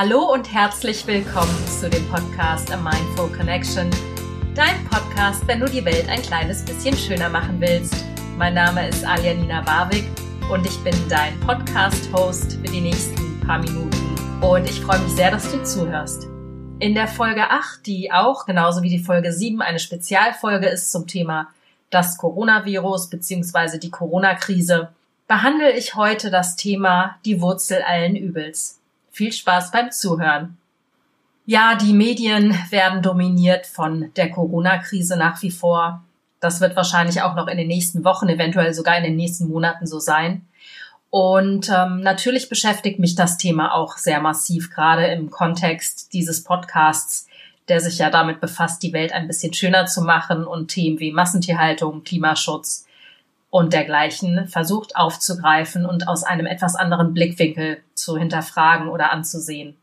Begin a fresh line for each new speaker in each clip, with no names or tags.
Hallo und herzlich willkommen zu dem Podcast A Mindful Connection, dein Podcast, wenn du die Welt ein kleines bisschen schöner machen willst. Mein Name ist Aljanina Barwig und ich bin dein Podcast-Host für die nächsten paar Minuten. Und ich freue mich sehr, dass du zuhörst. In der Folge 8, die auch genauso wie die Folge 7 eine Spezialfolge ist zum Thema das Coronavirus bzw. die Corona-Krise, behandle ich heute das Thema die Wurzel allen Übels. Viel Spaß beim Zuhören. Ja, die Medien werden dominiert von der Corona-Krise nach wie vor. Das wird wahrscheinlich auch noch in den nächsten Wochen, eventuell sogar in den nächsten Monaten so sein. Und ähm, natürlich beschäftigt mich das Thema auch sehr massiv, gerade im Kontext dieses Podcasts, der sich ja damit befasst, die Welt ein bisschen schöner zu machen und Themen wie Massentierhaltung, Klimaschutz und dergleichen versucht aufzugreifen und aus einem etwas anderen Blickwinkel zu hinterfragen oder anzusehen.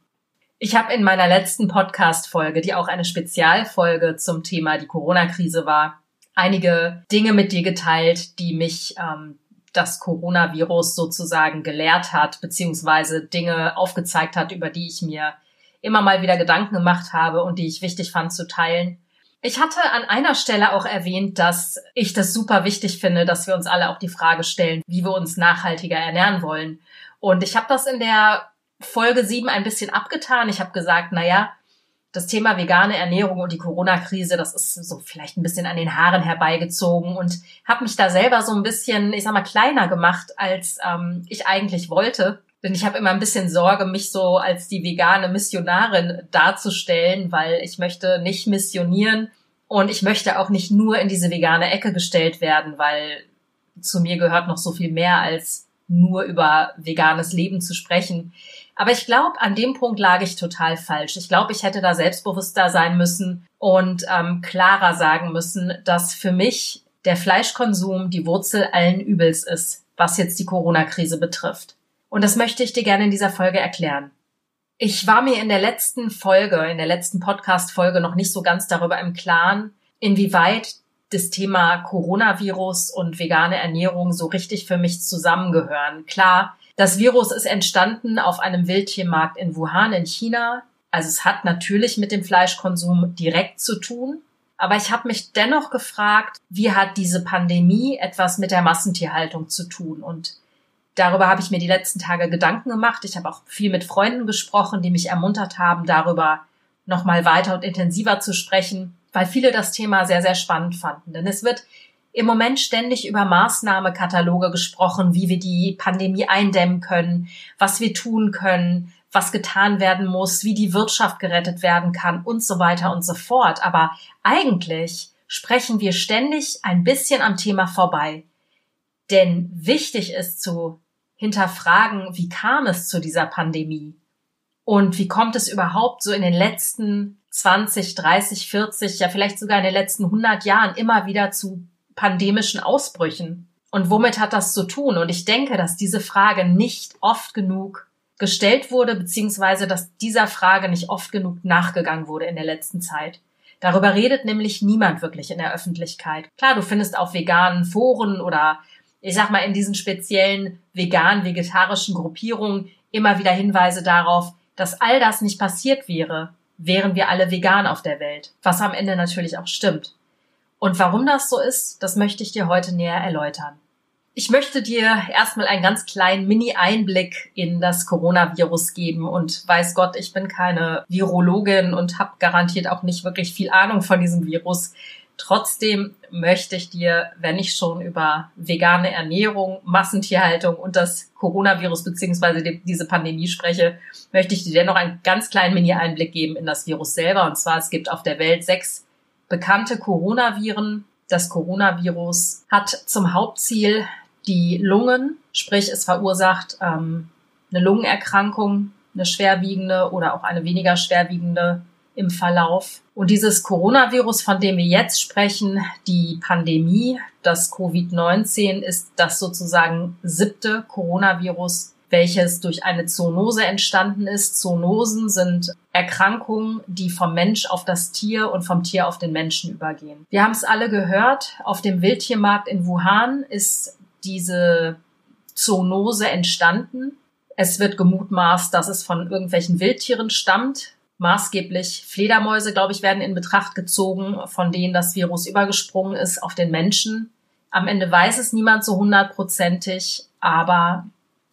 Ich habe in meiner letzten Podcast-Folge, die auch eine Spezialfolge zum Thema die Corona-Krise war, einige Dinge mit dir geteilt, die mich ähm, das Coronavirus sozusagen gelehrt hat, beziehungsweise Dinge aufgezeigt hat, über die ich mir immer mal wieder Gedanken gemacht habe und die ich wichtig fand zu teilen. Ich hatte an einer Stelle auch erwähnt, dass ich das super wichtig finde, dass wir uns alle auch die Frage stellen, wie wir uns nachhaltiger ernähren wollen. Und ich habe das in der Folge 7 ein bisschen abgetan. Ich habe gesagt, na ja, das Thema vegane Ernährung und die Corona-Krise, das ist so vielleicht ein bisschen an den Haaren herbeigezogen und habe mich da selber so ein bisschen, ich sag mal, kleiner gemacht, als ähm, ich eigentlich wollte. Denn ich habe immer ein bisschen Sorge, mich so als die vegane Missionarin darzustellen, weil ich möchte nicht missionieren und ich möchte auch nicht nur in diese vegane Ecke gestellt werden, weil zu mir gehört noch so viel mehr als nur über veganes Leben zu sprechen. Aber ich glaube, an dem Punkt lag ich total falsch. Ich glaube, ich hätte da selbstbewusster sein müssen und ähm, klarer sagen müssen, dass für mich der Fleischkonsum die Wurzel allen Übels ist, was jetzt die Corona-Krise betrifft. Und das möchte ich dir gerne in dieser Folge erklären. Ich war mir in der letzten Folge, in der letzten Podcast-Folge noch nicht so ganz darüber im Klaren, inwieweit das Thema Coronavirus und vegane Ernährung so richtig für mich zusammengehören. Klar, das Virus ist entstanden auf einem Wildtiermarkt in Wuhan in China. Also es hat natürlich mit dem Fleischkonsum direkt zu tun. Aber ich habe mich dennoch gefragt, wie hat diese Pandemie etwas mit der Massentierhaltung zu tun? Und darüber habe ich mir die letzten Tage Gedanken gemacht. Ich habe auch viel mit Freunden gesprochen, die mich ermuntert haben, darüber nochmal weiter und intensiver zu sprechen, weil viele das Thema sehr, sehr spannend fanden. Denn es wird im Moment ständig über Maßnahmekataloge gesprochen, wie wir die Pandemie eindämmen können, was wir tun können, was getan werden muss, wie die Wirtschaft gerettet werden kann und so weiter und so fort. Aber eigentlich sprechen wir ständig ein bisschen am Thema vorbei. Denn wichtig ist zu hinterfragen, wie kam es zu dieser Pandemie? Und wie kommt es überhaupt so in den letzten 20, 30, 40, ja vielleicht sogar in den letzten 100 Jahren immer wieder zu pandemischen Ausbrüchen? Und womit hat das zu tun? Und ich denke, dass diese Frage nicht oft genug gestellt wurde, beziehungsweise dass dieser Frage nicht oft genug nachgegangen wurde in der letzten Zeit. Darüber redet nämlich niemand wirklich in der Öffentlichkeit. Klar, du findest auf veganen Foren oder ich sag mal, in diesen speziellen vegan-vegetarischen Gruppierungen immer wieder Hinweise darauf, dass all das nicht passiert wäre, wären wir alle vegan auf der Welt, was am Ende natürlich auch stimmt. Und warum das so ist, das möchte ich dir heute näher erläutern. Ich möchte dir erstmal einen ganz kleinen Mini-Einblick in das Coronavirus geben und weiß Gott, ich bin keine Virologin und habe garantiert auch nicht wirklich viel Ahnung von diesem Virus. Trotzdem möchte ich dir, wenn ich schon über vegane Ernährung, Massentierhaltung und das Coronavirus beziehungsweise die, diese Pandemie spreche, möchte ich dir dennoch einen ganz kleinen Mini-Einblick geben in das Virus selber. Und zwar, es gibt auf der Welt sechs bekannte Coronaviren. Das Coronavirus hat zum Hauptziel die Lungen, sprich es verursacht ähm, eine Lungenerkrankung, eine schwerwiegende oder auch eine weniger schwerwiegende im Verlauf. Und dieses Coronavirus, von dem wir jetzt sprechen, die Pandemie, das Covid-19, ist das sozusagen siebte Coronavirus, welches durch eine Zoonose entstanden ist. Zoonosen sind Erkrankungen, die vom Mensch auf das Tier und vom Tier auf den Menschen übergehen. Wir haben es alle gehört, auf dem Wildtiermarkt in Wuhan ist diese Zoonose entstanden Es wird gemutmaßt, dass es von irgendwelchen Wildtieren stammt. Maßgeblich Fledermäuse, glaube ich, werden in Betracht gezogen, von denen das Virus übergesprungen ist auf den Menschen. Am Ende weiß es niemand so hundertprozentig, aber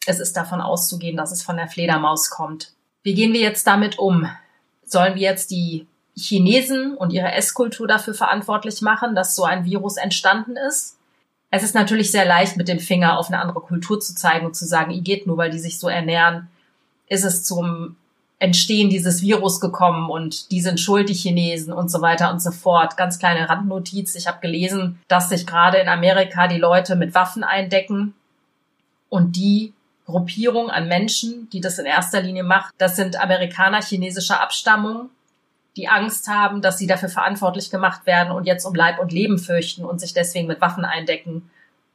es ist davon auszugehen, dass es von der Fledermaus kommt. Wie gehen wir jetzt damit um? Sollen wir jetzt die Chinesen und ihre Esskultur dafür verantwortlich machen, dass so ein Virus entstanden ist? Es ist natürlich sehr leicht, mit dem Finger auf eine andere Kultur zu zeigen und zu sagen, ihr geht nur, weil die sich so ernähren, ist es zum Entstehen dieses Virus gekommen und die sind schuld, die Chinesen und so weiter und so fort. Ganz kleine Randnotiz. Ich habe gelesen, dass sich gerade in Amerika die Leute mit Waffen eindecken und die Gruppierung an Menschen, die das in erster Linie macht, das sind Amerikaner chinesischer Abstammung, die Angst haben, dass sie dafür verantwortlich gemacht werden und jetzt um Leib und Leben fürchten und sich deswegen mit Waffen eindecken,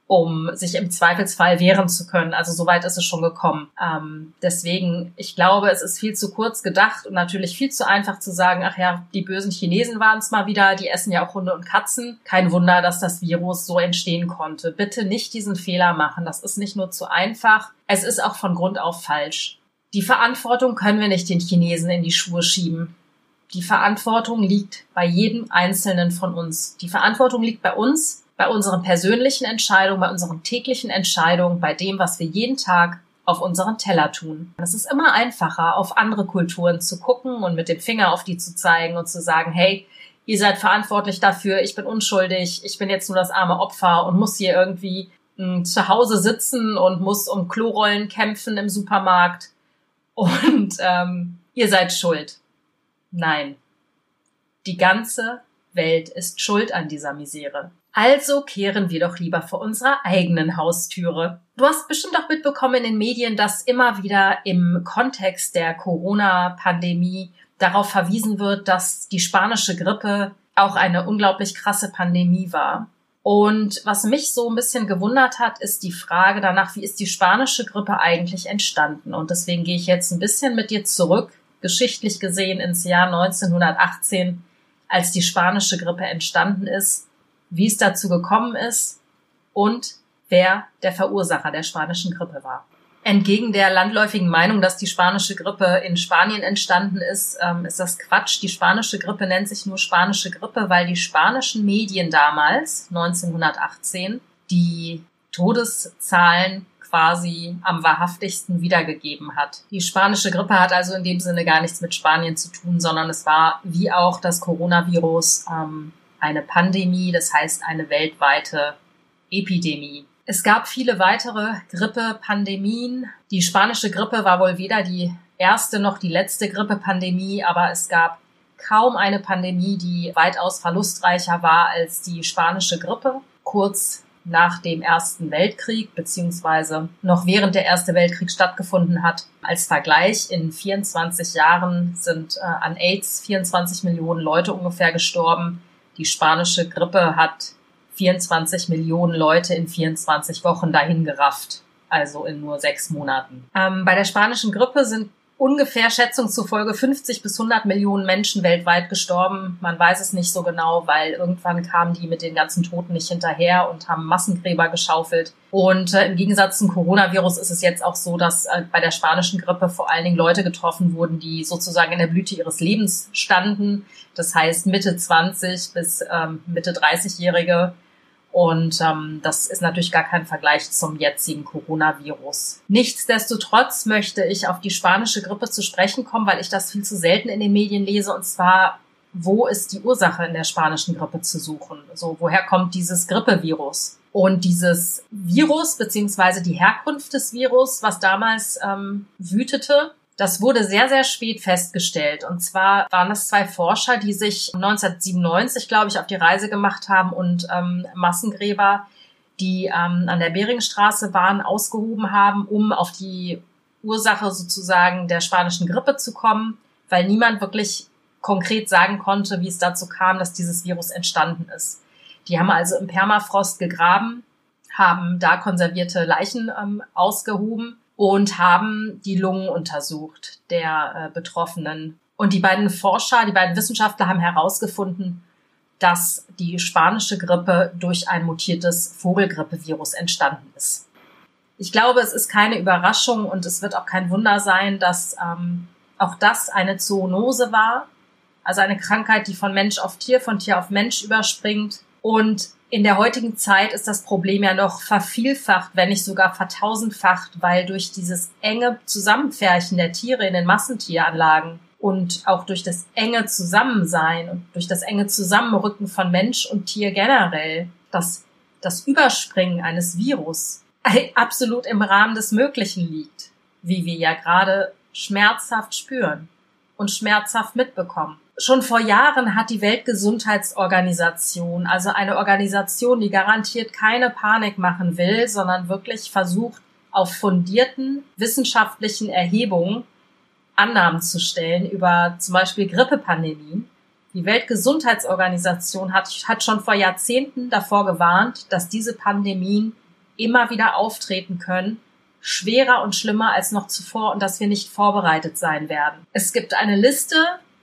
um sich im Zweifelsfall wehren zu können. Also soweit ist es schon gekommen. Ähm, deswegen, ich glaube, es ist viel zu kurz gedacht und natürlich viel zu einfach zu sagen, ach ja, die bösen Chinesen waren es mal wieder, die essen ja auch Hunde und Katzen. Kein Wunder, dass das Virus so entstehen konnte. Bitte nicht diesen Fehler machen. Das ist nicht nur zu einfach, es ist auch von Grund auf falsch. Die Verantwortung können wir nicht den Chinesen in die Schuhe schieben. Die Verantwortung liegt bei jedem Einzelnen von uns. Die Verantwortung liegt bei uns, bei unseren persönlichen Entscheidungen, bei unseren täglichen Entscheidungen, bei dem, was wir jeden Tag auf unseren Teller tun. Es ist immer einfacher, auf andere Kulturen zu gucken und mit dem Finger auf die zu zeigen und zu sagen, hey, ihr seid verantwortlich dafür, ich bin unschuldig, ich bin jetzt nur das arme Opfer und muss hier irgendwie hm, zu Hause sitzen und muss um Klorollen kämpfen im Supermarkt und ähm, ihr seid schuld. Nein. Die ganze Welt ist schuld an dieser Misere. Also kehren wir doch lieber vor unserer eigenen Haustüre. Du hast bestimmt auch mitbekommen in den Medien, dass immer wieder im Kontext der Corona-Pandemie darauf verwiesen wird, dass die spanische Grippe auch eine unglaublich krasse Pandemie war. Und was mich so ein bisschen gewundert hat, ist die Frage danach, wie ist die spanische Grippe eigentlich entstanden? Und deswegen gehe ich jetzt ein bisschen mit dir zurück geschichtlich gesehen ins Jahr 1918, als die spanische Grippe entstanden ist, wie es dazu gekommen ist und wer der Verursacher der spanischen Grippe war. Entgegen der landläufigen Meinung, dass die spanische Grippe in Spanien entstanden ist, ähm, ist das Quatsch. Die spanische Grippe nennt sich nur spanische Grippe, weil die spanischen Medien damals, 1918, die Todeszahlen quasi am wahrhaftigsten wiedergegeben hat. Die spanische Grippe hat also in dem Sinne gar nichts mit Spanien zu tun, sondern es war wie auch das Coronavirus ähm, eine Pandemie, das heißt eine weltweite Epidemie. Es gab viele weitere Grippe-Pandemien. Die spanische Grippe war wohl weder die erste noch die letzte Grippe-Pandemie, aber es gab kaum eine Pandemie, die weitaus verlustreicher war als die spanische Grippe. Kurz nach dem Ersten Weltkrieg beziehungsweise noch während der Erste Weltkrieg stattgefunden hat. Als Vergleich, in 24 Jahren sind äh, an AIDS 24 Millionen Leute ungefähr gestorben. Die spanische Grippe hat 24 Millionen Leute in 24 Wochen dahin gerafft, also in nur sechs Monaten. Ähm, bei der spanischen Grippe sind ungefähr Schätzung zufolge 50 bis 100 Millionen Menschen weltweit gestorben. Man weiß es nicht so genau, weil irgendwann kamen die mit den ganzen Toten nicht hinterher und haben Massengräber geschaufelt. Und äh, im Gegensatz zum Coronavirus ist es jetzt auch so, dass äh, bei der spanischen Grippe vor allen Dingen Leute getroffen wurden, die sozusagen in der Blüte ihres Lebens standen. Das heißt Mitte 20 bis ähm, Mitte 30-Jährige und ähm, das ist natürlich gar kein Vergleich zum jetzigen Coronavirus. Nichtsdestotrotz möchte ich auf die spanische Grippe zu sprechen kommen, weil ich das viel zu selten in den Medien lese. Und zwar, wo ist die Ursache in der spanischen Grippe zu suchen? So, woher kommt dieses Grippevirus? Und dieses Virus beziehungsweise die Herkunft des Virus, was damals ähm, wütete, das wurde sehr, sehr spät festgestellt. Und zwar waren es zwei Forscher, die sich 1997, glaube ich, auf die Reise gemacht haben und ähm, Massengräber, die ähm, an der Beringstraße waren, ausgehoben haben, um auf die Ursache sozusagen der spanischen Grippe zu kommen, weil niemand wirklich konkret sagen konnte, wie es dazu kam, dass dieses Virus entstanden ist. Die haben also im Permafrost gegraben, haben da konservierte Leichen ähm, ausgehoben und haben die Lungen untersucht der äh, Betroffenen. Und die beiden Forscher, die beiden Wissenschaftler haben herausgefunden, dass die spanische Grippe durch ein mutiertes Vogelgrippevirus entstanden ist. Ich glaube, es ist keine Überraschung und es wird auch kein Wunder sein, dass ähm, auch das eine Zoonose war, also eine Krankheit, die von Mensch auf Tier, von Tier auf Mensch überspringt. Und in der heutigen Zeit ist das Problem ja noch vervielfacht, wenn nicht sogar vertausendfacht, weil durch dieses enge Zusammenfärchen der Tiere in den Massentieranlagen und auch durch das enge Zusammensein und durch das enge Zusammenrücken von Mensch und Tier generell, dass das Überspringen eines Virus absolut im Rahmen des Möglichen liegt, wie wir ja gerade schmerzhaft spüren und schmerzhaft mitbekommen. Schon vor Jahren hat die Weltgesundheitsorganisation, also eine Organisation, die garantiert keine Panik machen will, sondern wirklich versucht, auf fundierten wissenschaftlichen Erhebungen Annahmen zu stellen über zum Beispiel Grippepandemien. Die Weltgesundheitsorganisation hat, hat schon vor Jahrzehnten davor gewarnt, dass diese Pandemien immer wieder auftreten können, schwerer und schlimmer als noch zuvor und dass wir nicht vorbereitet sein werden. Es gibt eine Liste,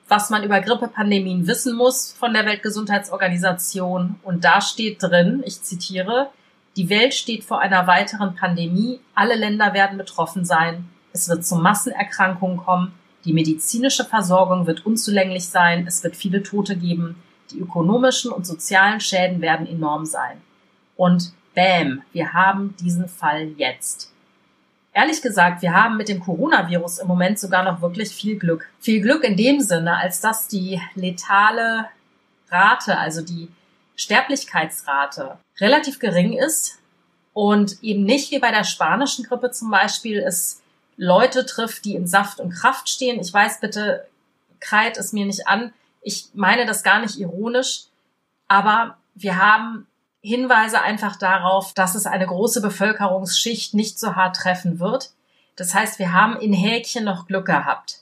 was man über Grippepandemien wissen muss von der Weltgesundheitsorganisation und da steht drin, ich zitiere, die Welt steht vor einer weiteren Pandemie, alle Länder werden betroffen sein, es wird zu Massenerkrankungen kommen, die medizinische Versorgung wird unzulänglich sein, es wird viele Tote geben, die ökonomischen und sozialen Schäden werden enorm sein. Und Bäm, wir haben diesen Fall jetzt. Ehrlich gesagt, wir haben mit dem Coronavirus im Moment sogar noch wirklich viel Glück. Viel Glück in dem Sinne, als dass die letale Rate, also die Sterblichkeitsrate relativ gering ist und eben nicht wie bei der spanischen Grippe zum Beispiel es Leute trifft, die in Saft und Kraft stehen. Ich weiß bitte, kreit es mir nicht an. Ich meine das gar nicht ironisch, aber wir haben Hinweise einfach darauf, dass es eine große Bevölkerungsschicht nicht so hart treffen wird. Das heißt, wir haben in Häkchen noch Glück gehabt.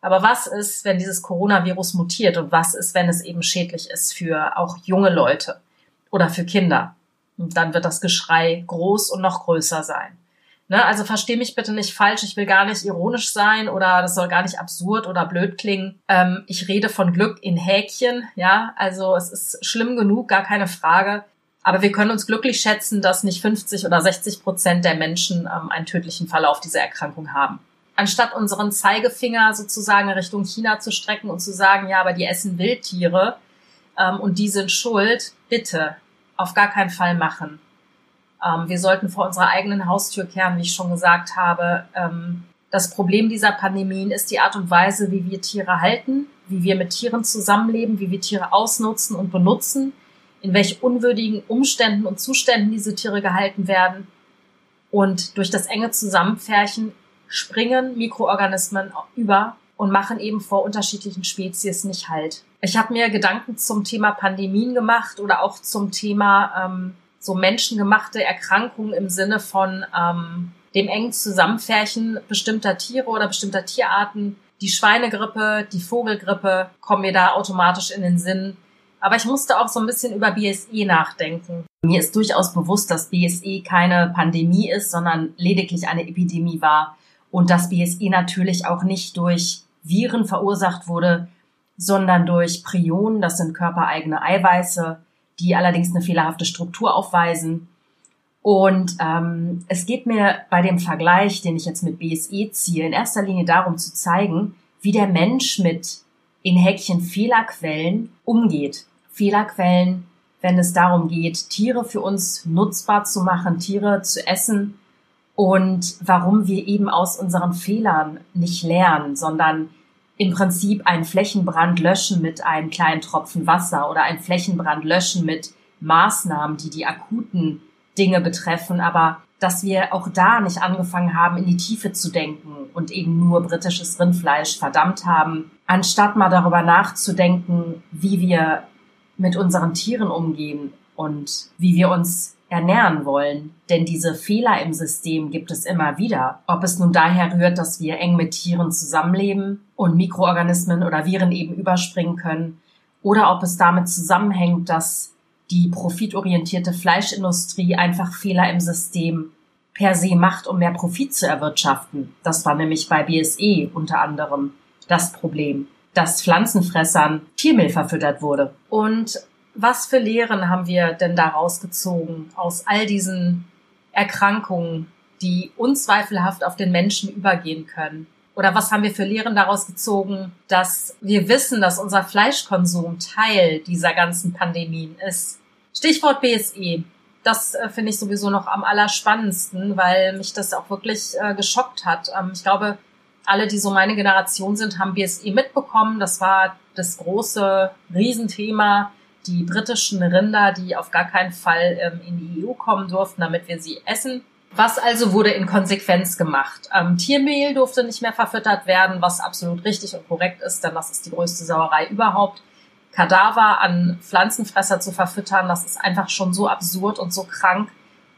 Aber was ist, wenn dieses Coronavirus mutiert und was ist, wenn es eben schädlich ist für auch junge Leute oder für Kinder? Und dann wird das Geschrei groß und noch größer sein. Ne? Also versteh mich bitte nicht falsch, ich will gar nicht ironisch sein oder das soll gar nicht absurd oder blöd klingen. Ähm, ich rede von Glück in Häkchen, ja, also es ist schlimm genug, gar keine Frage. Aber wir können uns glücklich schätzen, dass nicht 50 oder 60 Prozent der Menschen ähm, einen tödlichen Verlauf dieser Erkrankung haben. Anstatt unseren Zeigefinger sozusagen Richtung China zu strecken und zu sagen, ja, aber die essen Wildtiere ähm, und die sind schuld, bitte auf gar keinen Fall machen. Ähm, wir sollten vor unserer eigenen Haustür kehren, wie ich schon gesagt habe. Ähm, das Problem dieser Pandemien ist die Art und Weise, wie wir Tiere halten, wie wir mit Tieren zusammenleben, wie wir Tiere ausnutzen und benutzen in welch unwürdigen Umständen und Zuständen diese Tiere gehalten werden. Und durch das enge Zusammenfärchen springen Mikroorganismen über und machen eben vor unterschiedlichen Spezies nicht halt. Ich habe mir Gedanken zum Thema Pandemien gemacht oder auch zum Thema ähm, so menschengemachte Erkrankungen im Sinne von ähm, dem engen Zusammenfärchen bestimmter Tiere oder bestimmter Tierarten. Die Schweinegrippe, die Vogelgrippe kommen mir da automatisch in den Sinn. Aber ich musste auch so ein bisschen über BSE nachdenken. Mir ist durchaus bewusst, dass BSE keine Pandemie ist, sondern lediglich eine Epidemie war und dass BSE natürlich auch nicht durch Viren verursacht wurde, sondern durch Prionen, das sind körpereigene Eiweiße, die allerdings eine fehlerhafte Struktur aufweisen. Und ähm, es geht mir bei dem Vergleich, den ich jetzt mit BSE ziehe, in erster Linie darum zu zeigen, wie der Mensch mit in Häkchen Fehlerquellen umgeht. Fehlerquellen, wenn es darum geht, Tiere für uns nutzbar zu machen, Tiere zu essen und warum wir eben aus unseren Fehlern nicht lernen, sondern im Prinzip einen Flächenbrand löschen mit einem kleinen Tropfen Wasser oder einen Flächenbrand löschen mit Maßnahmen, die die akuten Dinge betreffen, aber dass wir auch da nicht angefangen haben, in die Tiefe zu denken und eben nur britisches Rindfleisch verdammt haben, anstatt mal darüber nachzudenken, wie wir mit unseren Tieren umgehen und wie wir uns ernähren wollen. Denn diese Fehler im System gibt es immer wieder. Ob es nun daher rührt, dass wir eng mit Tieren zusammenleben und Mikroorganismen oder Viren eben überspringen können, oder ob es damit zusammenhängt, dass die profitorientierte Fleischindustrie einfach Fehler im System per se macht, um mehr Profit zu erwirtschaften. Das war nämlich bei BSE unter anderem das Problem, dass Pflanzenfressern Tiermehl verfüttert wurde. Und was für Lehren haben wir denn daraus gezogen aus all diesen Erkrankungen, die unzweifelhaft auf den Menschen übergehen können? Oder was haben wir für Lehren daraus gezogen, dass wir wissen, dass unser Fleischkonsum Teil dieser ganzen Pandemien ist? Stichwort BSE. Das äh, finde ich sowieso noch am allerspannendsten, weil mich das auch wirklich äh, geschockt hat. Ähm, ich glaube, alle, die so meine Generation sind, haben BSE mitbekommen. Das war das große Riesenthema. Die britischen Rinder, die auf gar keinen Fall ähm, in die EU kommen durften, damit wir sie essen. Was also wurde in Konsequenz gemacht? Ähm, Tiermehl durfte nicht mehr verfüttert werden, was absolut richtig und korrekt ist, denn das ist die größte Sauerei überhaupt. Kadaver an Pflanzenfresser zu verfüttern, das ist einfach schon so absurd und so krank.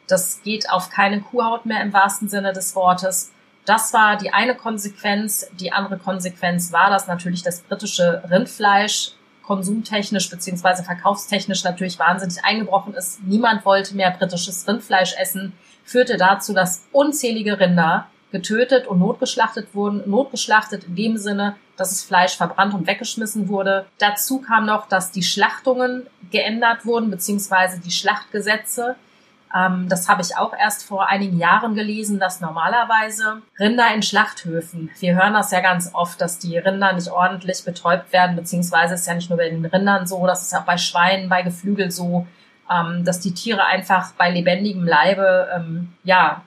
Das geht auf keine Kuhhaut mehr im wahrsten Sinne des Wortes. Das war die eine Konsequenz. Die andere Konsequenz war, dass natürlich das britische Rindfleisch konsumtechnisch beziehungsweise verkaufstechnisch natürlich wahnsinnig eingebrochen ist. Niemand wollte mehr britisches Rindfleisch essen führte dazu, dass unzählige Rinder getötet und notgeschlachtet wurden. Notgeschlachtet in dem Sinne, dass das Fleisch verbrannt und weggeschmissen wurde. Dazu kam noch, dass die Schlachtungen geändert wurden, beziehungsweise die Schlachtgesetze. Ähm, das habe ich auch erst vor einigen Jahren gelesen, dass normalerweise Rinder in Schlachthöfen, wir hören das ja ganz oft, dass die Rinder nicht ordentlich betäubt werden, beziehungsweise ist ja nicht nur bei den Rindern so, das ist auch bei Schweinen, bei Geflügel so, ähm, dass die Tiere einfach bei lebendigem Leibe ähm, ja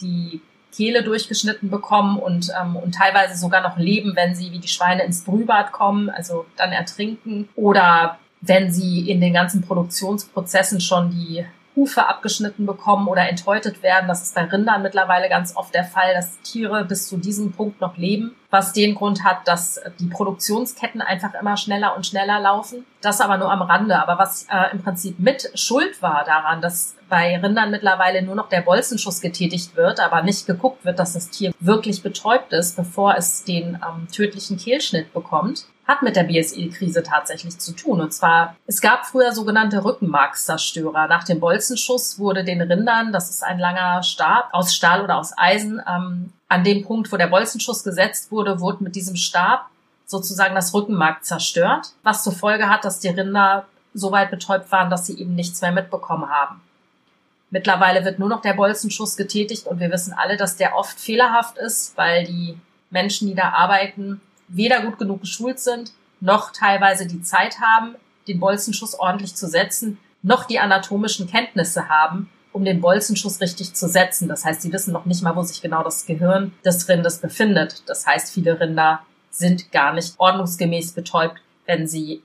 die Kehle durchgeschnitten bekommen und, ähm, und teilweise sogar noch leben, wenn sie wie die Schweine ins Brühbad kommen, also dann ertrinken. Oder wenn sie in den ganzen Produktionsprozessen schon die Hufe abgeschnitten bekommen oder enthäutet werden. Das ist bei Rindern mittlerweile ganz oft der Fall, dass Tiere bis zu diesem Punkt noch leben, was den Grund hat, dass die Produktionsketten einfach immer schneller und schneller laufen. Das aber nur am Rande. Aber was äh, im Prinzip mit Schuld war daran, dass bei Rindern mittlerweile nur noch der Bolzenschuss getätigt wird, aber nicht geguckt wird, dass das Tier wirklich betäubt ist, bevor es den ähm, tödlichen Kehlschnitt bekommt, hat mit der BSE-Krise tatsächlich zu tun. Und zwar, es gab früher sogenannte Rückenmarkszerstörer. Nach dem Bolzenschuss wurde den Rindern, das ist ein langer Stab aus Stahl oder aus Eisen, ähm, an dem Punkt, wo der Bolzenschuss gesetzt wurde, wurde mit diesem Stab sozusagen das Rückenmark zerstört, was zur Folge hat, dass die Rinder so weit betäubt waren, dass sie eben nichts mehr mitbekommen haben. Mittlerweile wird nur noch der Bolzenschuss getätigt und wir wissen alle, dass der oft fehlerhaft ist, weil die Menschen, die da arbeiten, weder gut genug geschult sind, noch teilweise die Zeit haben, den Bolzenschuss ordentlich zu setzen, noch die anatomischen Kenntnisse haben, um den Bolzenschuss richtig zu setzen. Das heißt, sie wissen noch nicht mal, wo sich genau das Gehirn des Rindes befindet. Das heißt, viele Rinder sind gar nicht ordnungsgemäß betäubt, wenn sie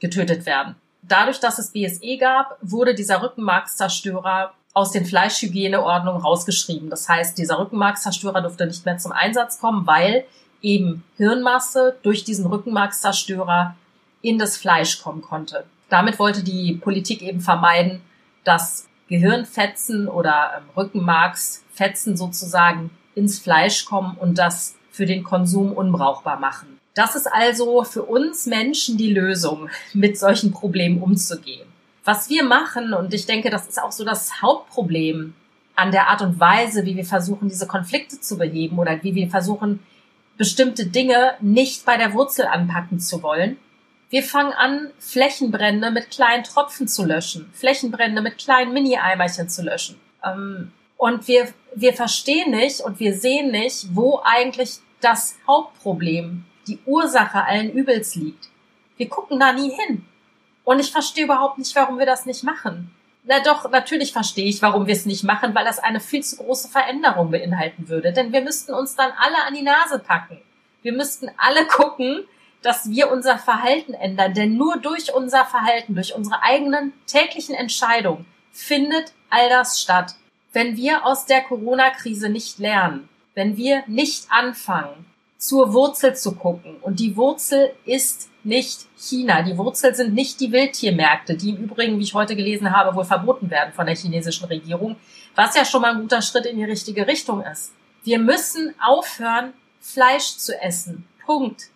getötet werden. Dadurch, dass es BSE gab, wurde dieser Rückenmarkszerstörer aus den Fleischhygieneordnungen rausgeschrieben. Das heißt, dieser Rückenmarkszerstörer durfte nicht mehr zum Einsatz kommen, weil eben Hirnmasse durch diesen Rückenmarkszerstörer in das Fleisch kommen konnte. Damit wollte die Politik eben vermeiden, dass Gehirnfetzen oder ähm, Rückenmarksfetzen sozusagen ins Fleisch kommen und das für den Konsum unbrauchbar machen. Das ist also für uns Menschen die Lösung, mit solchen Problemen umzugehen. Was wir machen, und ich denke, das ist auch so das Hauptproblem an der Art und Weise, wie wir versuchen, diese Konflikte zu beheben oder wie wir versuchen, bestimmte Dinge nicht bei der Wurzel anpacken zu wollen. Wir fangen an, Flächenbrände mit kleinen Tropfen zu löschen, Flächenbrände mit kleinen Mini-Eimerchen zu löschen. Ähm, und wir, wir verstehen nicht und wir sehen nicht, wo eigentlich das Hauptproblem, die Ursache allen Übels liegt. Wir gucken da nie hin. Und ich verstehe überhaupt nicht, warum wir das nicht machen. Na doch, natürlich verstehe ich, warum wir es nicht machen, weil das eine viel zu große Veränderung beinhalten würde. Denn wir müssten uns dann alle an die Nase packen. Wir müssten alle gucken, dass wir unser Verhalten ändern. Denn nur durch unser Verhalten, durch unsere eigenen täglichen Entscheidungen findet all das statt. Wenn wir aus der Corona-Krise nicht lernen, wenn wir nicht anfangen, zur Wurzel zu gucken, und die Wurzel ist nicht China. Die Wurzel sind nicht die Wildtiermärkte, die im Übrigen, wie ich heute gelesen habe, wohl verboten werden von der chinesischen Regierung, was ja schon mal ein guter Schritt in die richtige Richtung ist. Wir müssen aufhören, Fleisch zu essen. Punkt.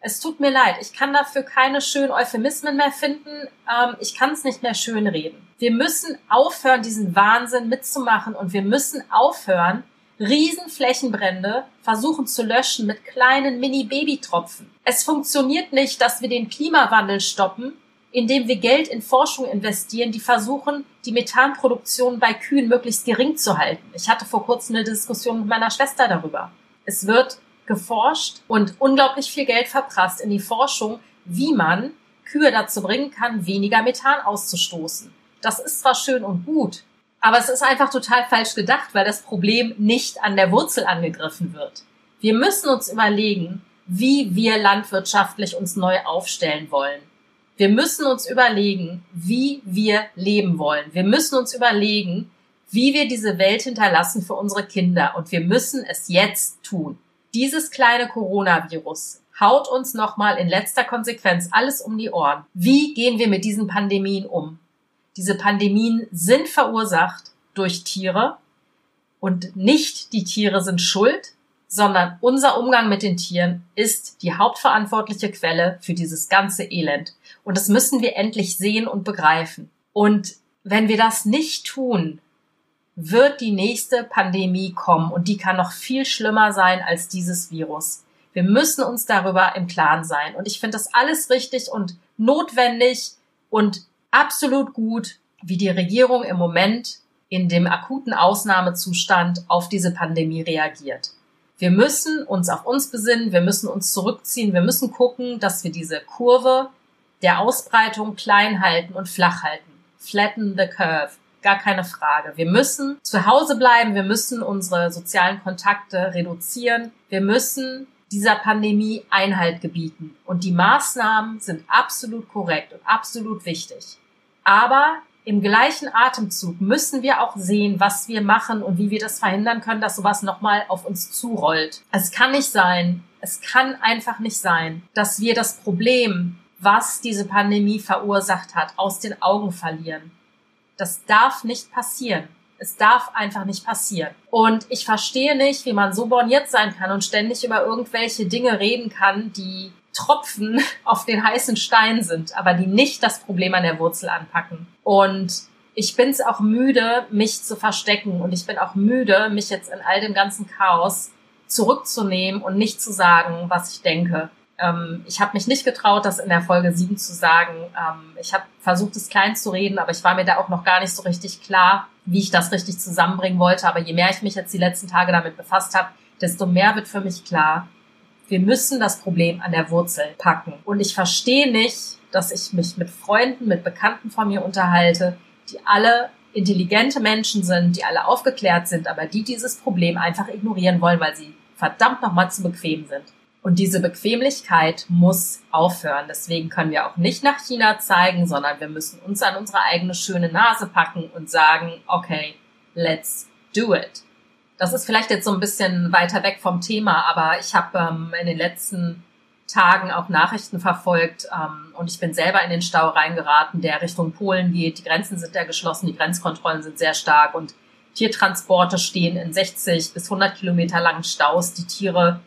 Es tut mir leid, ich kann dafür keine schönen Euphemismen mehr finden. Ähm, ich kann es nicht mehr schön reden. Wir müssen aufhören, diesen Wahnsinn mitzumachen und wir müssen aufhören, Riesenflächenbrände versuchen zu löschen mit kleinen Mini-Babytropfen. Es funktioniert nicht, dass wir den Klimawandel stoppen, indem wir Geld in Forschung investieren, die versuchen, die Methanproduktion bei Kühen möglichst gering zu halten. Ich hatte vor kurzem eine Diskussion mit meiner Schwester darüber. Es wird geforscht und unglaublich viel Geld verprasst in die Forschung, wie man Kühe dazu bringen kann, weniger Methan auszustoßen. Das ist zwar schön und gut, aber es ist einfach total falsch gedacht, weil das Problem nicht an der Wurzel angegriffen wird. Wir müssen uns überlegen, wie wir landwirtschaftlich uns neu aufstellen wollen. Wir müssen uns überlegen, wie wir leben wollen. Wir müssen uns überlegen, wie wir diese Welt hinterlassen für unsere Kinder. Und wir müssen es jetzt tun. Dieses kleine Coronavirus haut uns nochmal in letzter Konsequenz alles um die Ohren. Wie gehen wir mit diesen Pandemien um? Diese Pandemien sind verursacht durch Tiere und nicht die Tiere sind schuld, sondern unser Umgang mit den Tieren ist die hauptverantwortliche Quelle für dieses ganze Elend. Und das müssen wir endlich sehen und begreifen. Und wenn wir das nicht tun, wird die nächste Pandemie kommen und die kann noch viel schlimmer sein als dieses Virus. Wir müssen uns darüber im Klaren sein. Und ich finde das alles richtig und notwendig und absolut gut, wie die Regierung im Moment in dem akuten Ausnahmezustand auf diese Pandemie reagiert. Wir müssen uns auf uns besinnen, wir müssen uns zurückziehen, wir müssen gucken, dass wir diese Kurve der Ausbreitung klein halten und flach halten. Flatten the curve. Gar keine Frage. Wir müssen zu Hause bleiben, wir müssen unsere sozialen Kontakte reduzieren, wir müssen dieser Pandemie Einhalt gebieten. Und die Maßnahmen sind absolut korrekt und absolut wichtig. Aber im gleichen Atemzug müssen wir auch sehen, was wir machen und wie wir das verhindern können, dass sowas nochmal auf uns zurollt. Es kann nicht sein, es kann einfach nicht sein, dass wir das Problem, was diese Pandemie verursacht hat, aus den Augen verlieren. Das darf nicht passieren. Es darf einfach nicht passieren. Und ich verstehe nicht, wie man so borniert sein kann und ständig über irgendwelche Dinge reden kann, die Tropfen auf den heißen Stein sind, aber die nicht das Problem an der Wurzel anpacken. Und ich bin es auch müde, mich zu verstecken und ich bin auch müde, mich jetzt in all dem ganzen Chaos zurückzunehmen und nicht zu sagen, was ich denke. Ähm, ich habe mich nicht getraut, das in der Folge 7 zu sagen. Ähm, ich habe versucht, es klein zu reden, aber ich war mir da auch noch gar nicht so richtig klar, wie ich das richtig zusammenbringen wollte. Aber je mehr ich mich jetzt die letzten Tage damit befasst habe, desto mehr wird für mich klar, wir müssen das Problem an der Wurzel packen. Und ich verstehe nicht, dass ich mich mit Freunden, mit Bekannten von mir unterhalte, die alle intelligente Menschen sind, die alle aufgeklärt sind, aber die dieses Problem einfach ignorieren wollen, weil sie verdammt nochmal zu bequem sind. Und diese Bequemlichkeit muss aufhören. Deswegen können wir auch nicht nach China zeigen, sondern wir müssen uns an unsere eigene schöne Nase packen und sagen, okay, let's do it. Das ist vielleicht jetzt so ein bisschen weiter weg vom Thema, aber ich habe ähm, in den letzten Tagen auch Nachrichten verfolgt ähm, und ich bin selber in den Stau reingeraten, der Richtung Polen geht. Die Grenzen sind ja geschlossen, die Grenzkontrollen sind sehr stark und Tiertransporte stehen in 60 bis 100 Kilometer langen Staus. Die Tiere,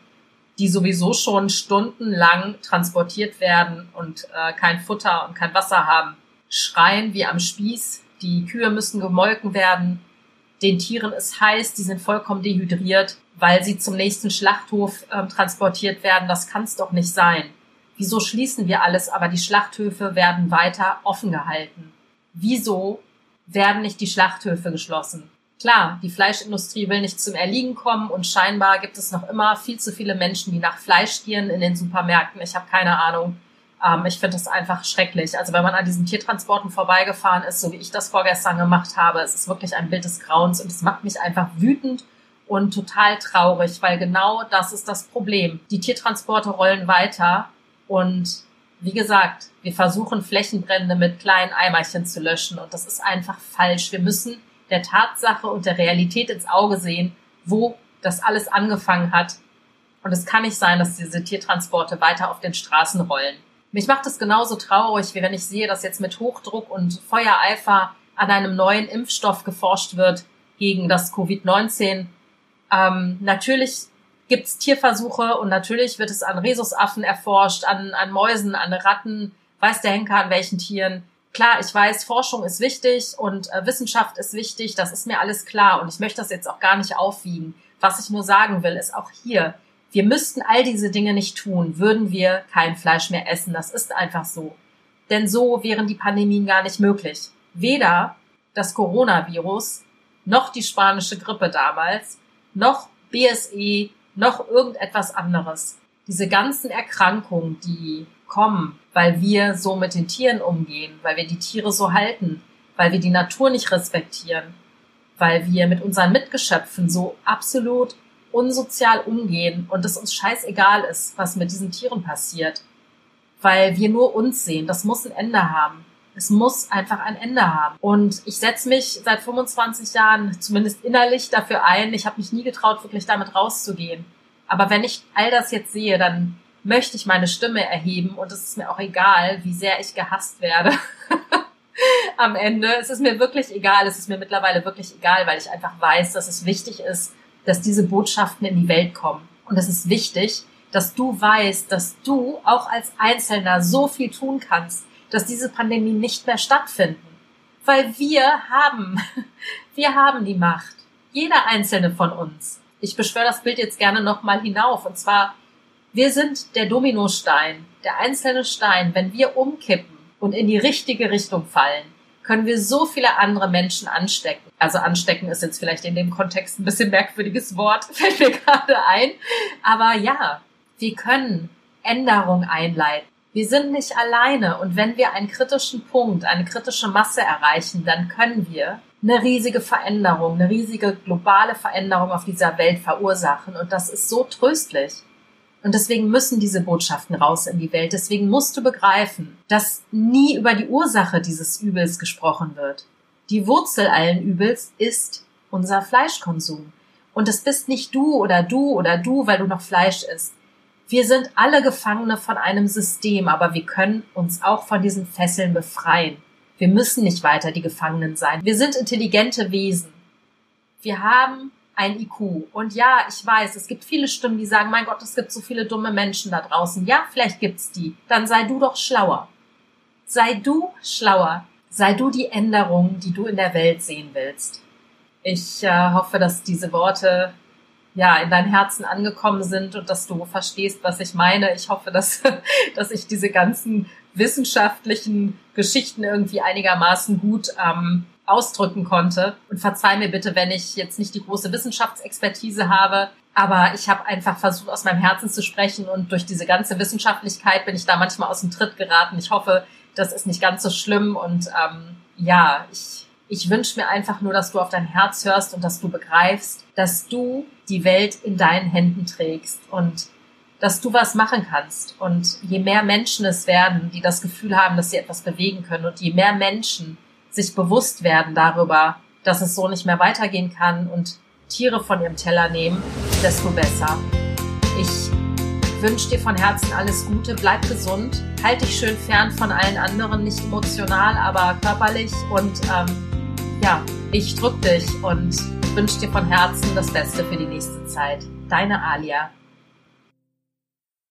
die sowieso schon stundenlang transportiert werden und äh, kein Futter und kein Wasser haben, schreien wie am Spieß. Die Kühe müssen gemolken werden den Tieren ist heiß, die sind vollkommen dehydriert, weil sie zum nächsten Schlachthof äh, transportiert werden. Das kann es doch nicht sein. Wieso schließen wir alles, aber die Schlachthöfe werden weiter offen gehalten? Wieso werden nicht die Schlachthöfe geschlossen? Klar, die Fleischindustrie will nicht zum Erliegen kommen und scheinbar gibt es noch immer viel zu viele Menschen, die nach Fleisch gieren in den Supermärkten. Ich habe keine Ahnung. Ähm, ich finde das einfach schrecklich. Also wenn man an diesen Tiertransporten vorbeigefahren ist, so wie ich das vorgestern gemacht habe, es ist wirklich ein Bild des Grauens und es macht mich einfach wütend und total traurig, weil genau das ist das Problem. Die Tiertransporte rollen weiter und wie gesagt, wir versuchen Flächenbrände mit kleinen Eimerchen zu löschen und das ist einfach falsch. Wir müssen der Tatsache und der Realität ins Auge sehen, wo das alles angefangen hat. Und es kann nicht sein, dass diese Tiertransporte weiter auf den Straßen rollen. Mich macht es genauso traurig, wie wenn ich sehe, dass jetzt mit Hochdruck und Feuereifer an einem neuen Impfstoff geforscht wird gegen das Covid-19. Ähm, natürlich gibt's Tierversuche und natürlich wird es an Rhesusaffen erforscht, an, an Mäusen, an Ratten, weiß der Henker an welchen Tieren. Klar, ich weiß, Forschung ist wichtig und äh, Wissenschaft ist wichtig, das ist mir alles klar und ich möchte das jetzt auch gar nicht aufwiegen. Was ich nur sagen will, ist auch hier, wir müssten all diese Dinge nicht tun, würden wir kein Fleisch mehr essen. Das ist einfach so. Denn so wären die Pandemien gar nicht möglich. Weder das Coronavirus, noch die spanische Grippe damals, noch BSE, noch irgendetwas anderes. Diese ganzen Erkrankungen, die kommen, weil wir so mit den Tieren umgehen, weil wir die Tiere so halten, weil wir die Natur nicht respektieren, weil wir mit unseren Mitgeschöpfen so absolut unsozial umgehen und es uns scheißegal ist, was mit diesen Tieren passiert, weil wir nur uns sehen. Das muss ein Ende haben. Es muss einfach ein Ende haben. Und ich setze mich seit 25 Jahren zumindest innerlich dafür ein. Ich habe mich nie getraut, wirklich damit rauszugehen. Aber wenn ich all das jetzt sehe, dann möchte ich meine Stimme erheben und es ist mir auch egal, wie sehr ich gehasst werde. Am Ende. Es ist mir wirklich egal. Es ist mir mittlerweile wirklich egal, weil ich einfach weiß, dass es wichtig ist, dass diese Botschaften in die Welt kommen. Und es ist wichtig, dass du weißt, dass du auch als Einzelner so viel tun kannst, dass diese Pandemie nicht mehr stattfinden. Weil wir haben, wir haben die Macht. Jeder einzelne von uns. Ich beschwöre das Bild jetzt gerne nochmal hinauf. Und zwar, wir sind der Dominostein, der einzelne Stein. Wenn wir umkippen und in die richtige Richtung fallen, können wir so viele andere Menschen anstecken. Also anstecken ist jetzt vielleicht in dem Kontext ein bisschen merkwürdiges Wort, fällt mir gerade ein. Aber ja, wir können Änderung einleiten. Wir sind nicht alleine und wenn wir einen kritischen Punkt, eine kritische Masse erreichen, dann können wir eine riesige Veränderung, eine riesige globale Veränderung auf dieser Welt verursachen und das ist so tröstlich. Und deswegen müssen diese Botschaften raus in die Welt. Deswegen musst du begreifen, dass nie über die Ursache dieses Übels gesprochen wird. Die Wurzel allen Übels ist unser Fleischkonsum. Und es bist nicht du oder du oder du, weil du noch Fleisch isst. Wir sind alle Gefangene von einem System, aber wir können uns auch von diesen Fesseln befreien. Wir müssen nicht weiter die Gefangenen sein. Wir sind intelligente Wesen. Wir haben ein IQ. Und ja, ich weiß, es gibt viele Stimmen, die sagen, mein Gott, es gibt so viele dumme Menschen da draußen. Ja, vielleicht gibt's die. Dann sei du doch schlauer. Sei du schlauer. Sei du die Änderung, die du in der Welt sehen willst. Ich äh, hoffe, dass diese Worte ja, in dein Herzen angekommen sind und dass du verstehst, was ich meine. Ich hoffe, dass, dass ich diese ganzen wissenschaftlichen Geschichten irgendwie einigermaßen gut ähm, ausdrücken konnte. Und verzeih mir bitte, wenn ich jetzt nicht die große Wissenschaftsexpertise habe, aber ich habe einfach versucht, aus meinem Herzen zu sprechen und durch diese ganze Wissenschaftlichkeit bin ich da manchmal aus dem Tritt geraten. Ich hoffe, das ist nicht ganz so schlimm und ähm, ja, ich ich wünsche mir einfach nur, dass du auf dein Herz hörst und dass du begreifst, dass du die Welt in deinen Händen trägst und dass du was machen kannst. Und je mehr Menschen es werden, die das Gefühl haben, dass sie etwas bewegen können und je mehr Menschen sich bewusst werden darüber, dass es so nicht mehr weitergehen kann und Tiere von ihrem Teller nehmen, desto besser. Ich wünsche dir von Herzen alles Gute, bleib gesund, halt dich schön fern von allen anderen, nicht emotional, aber körperlich und ähm, ja, ich drück dich und wünsche dir von Herzen das Beste für die nächste Zeit. Deine Alia.